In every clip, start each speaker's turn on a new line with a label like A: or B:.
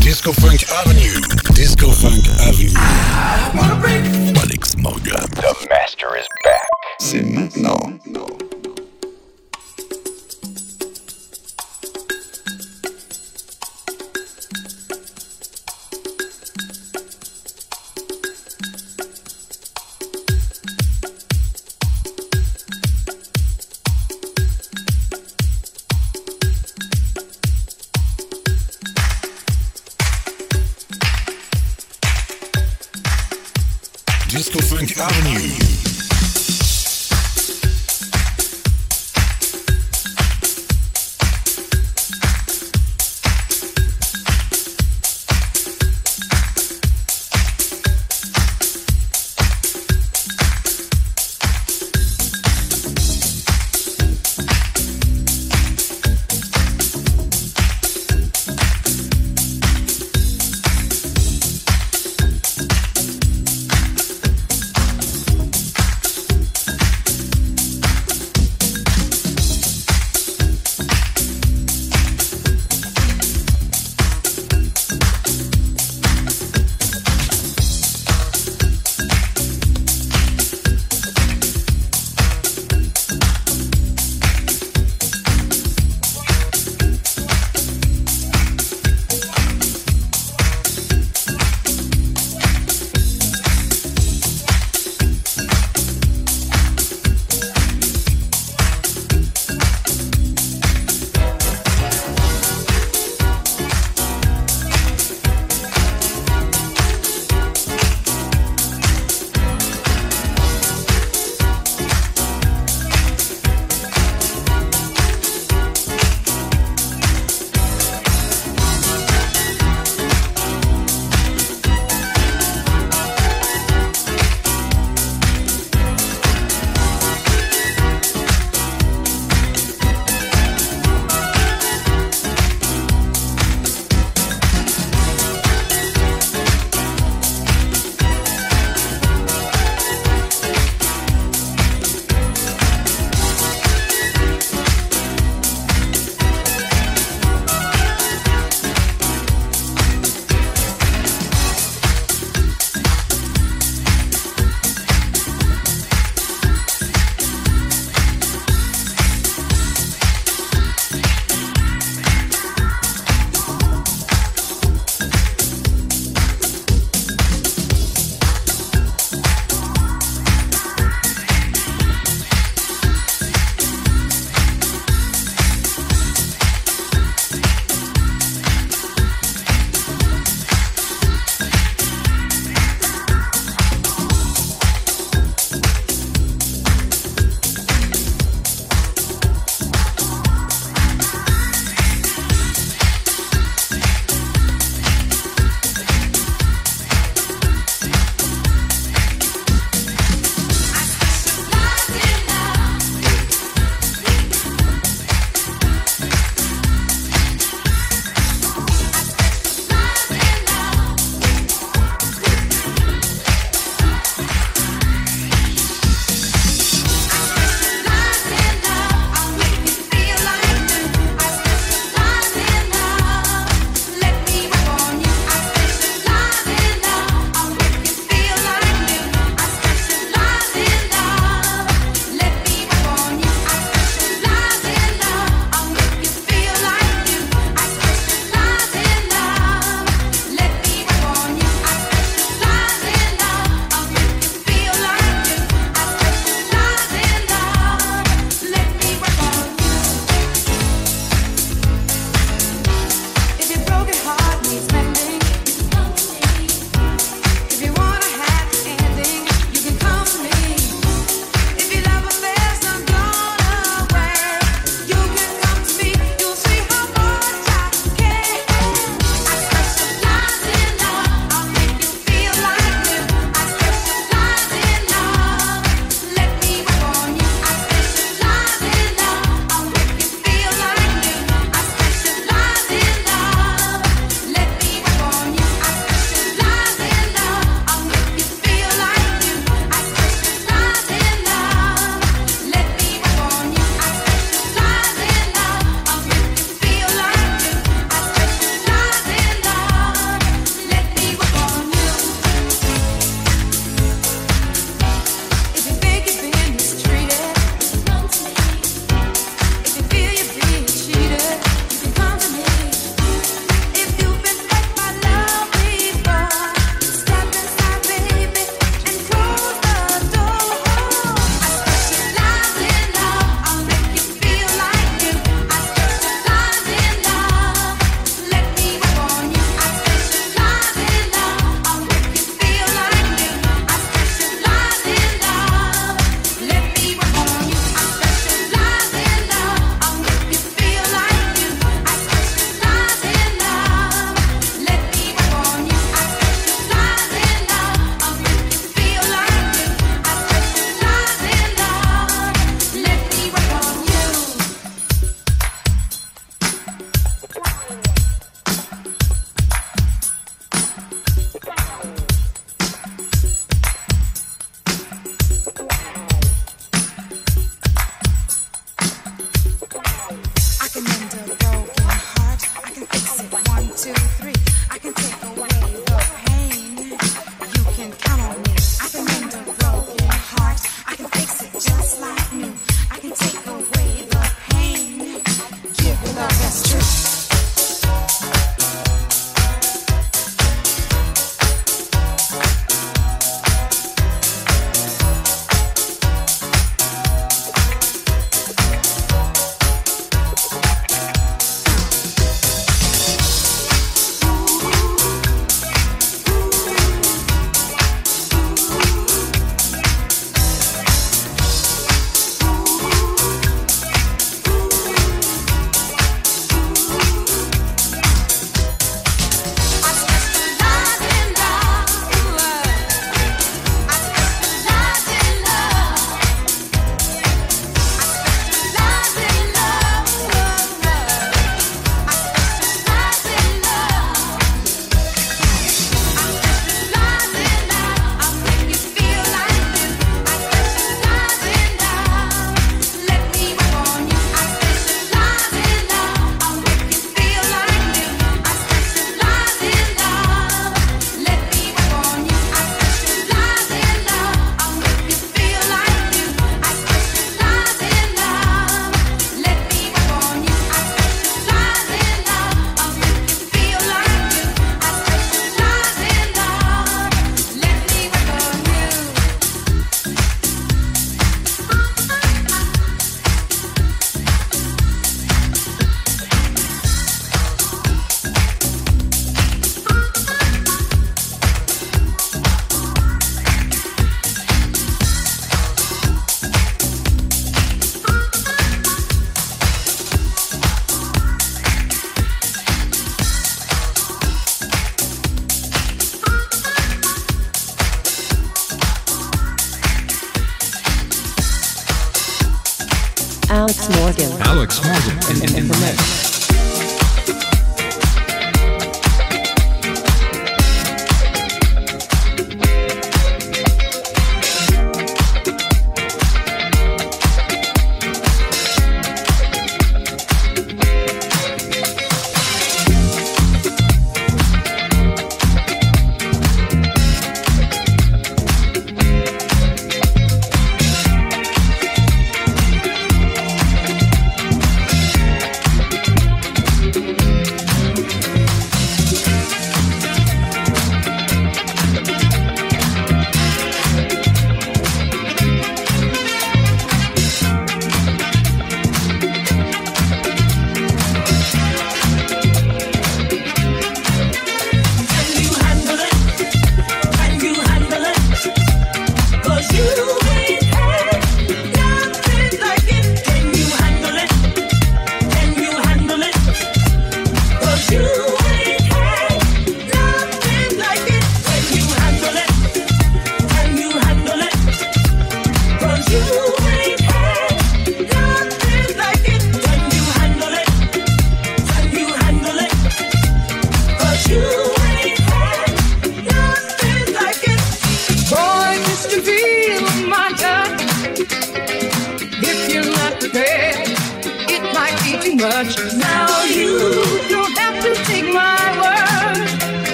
A: Disco Funk Avenue. Disco Funk Avenue. Alex Morgan.
B: The master is back.
C: C'est maintenant.
A: Disco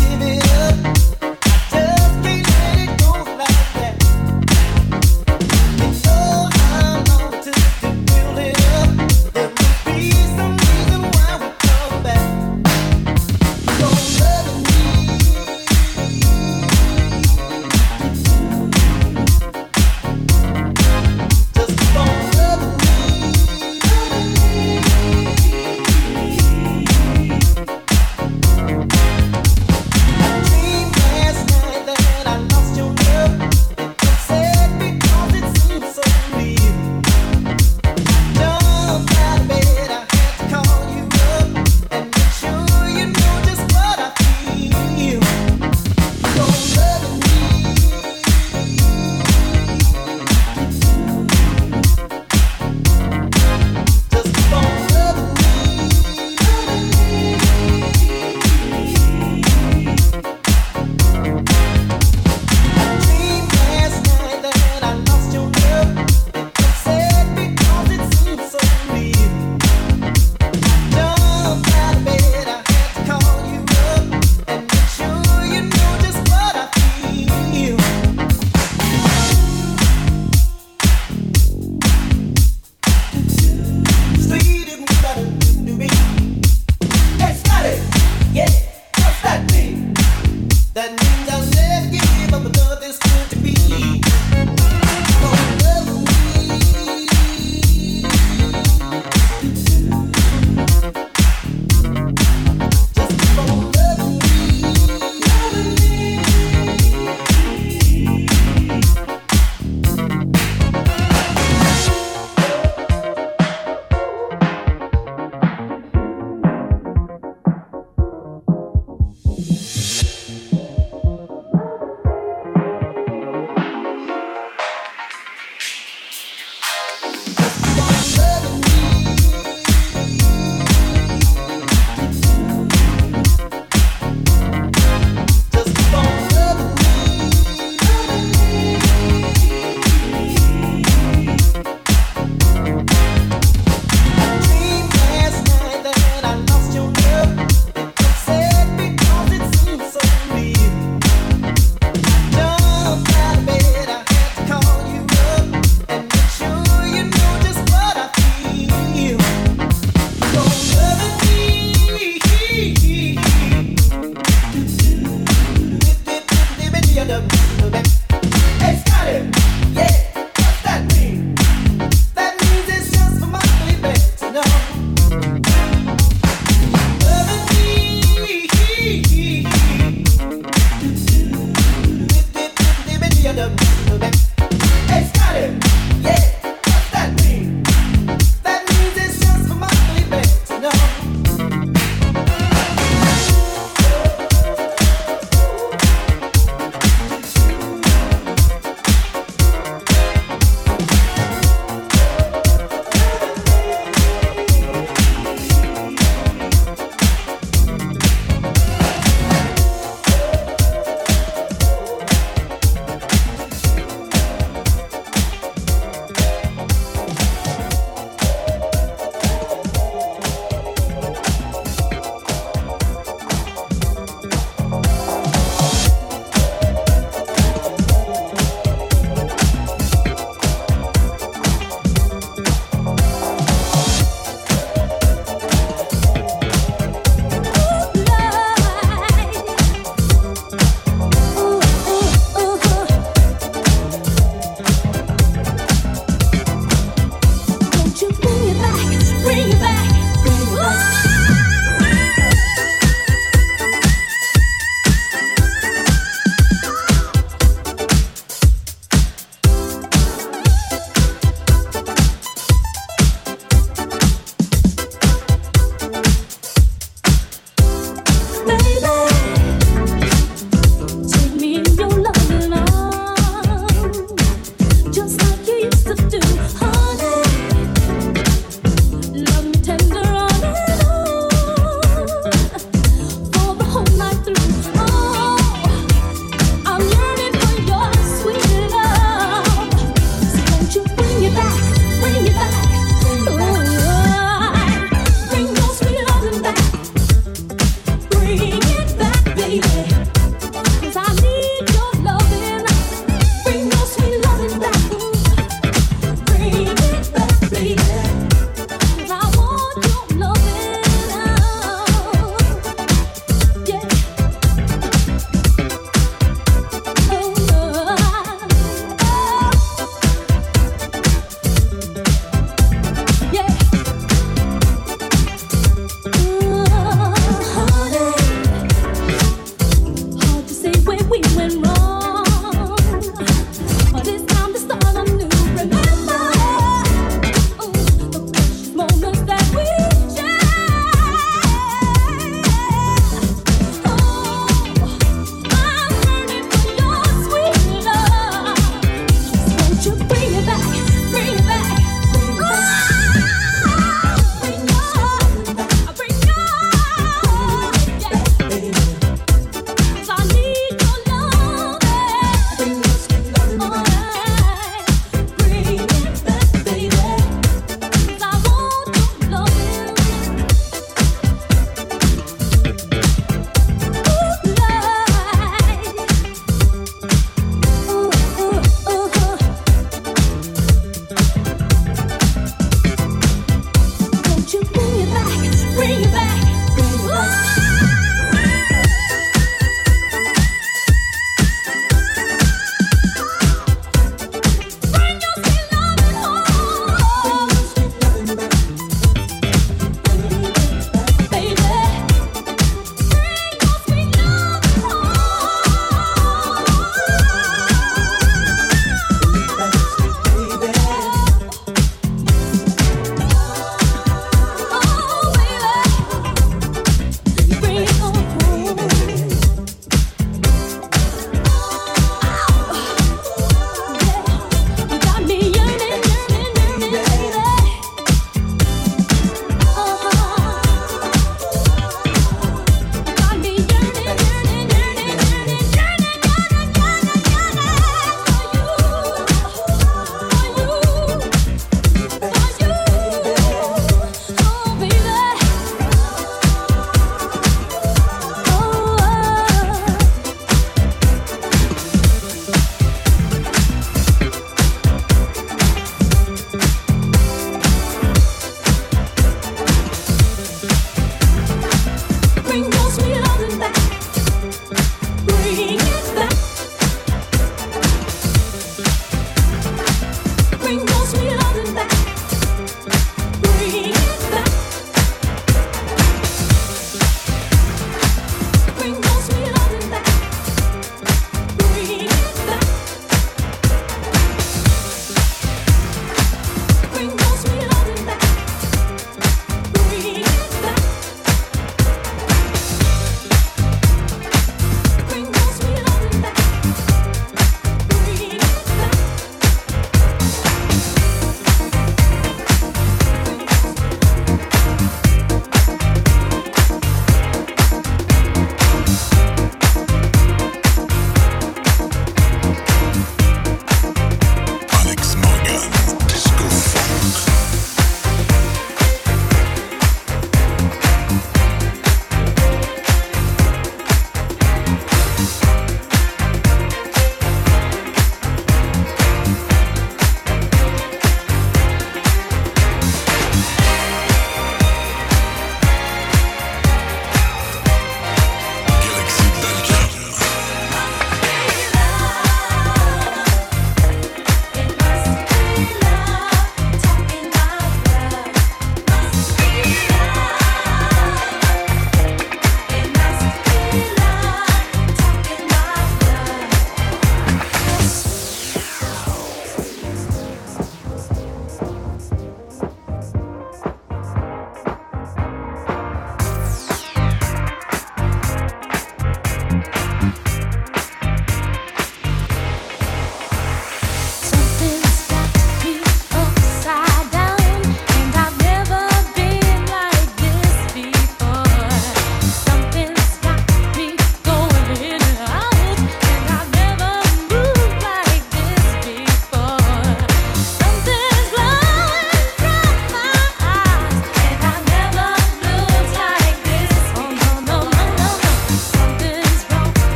D: give it
A: up.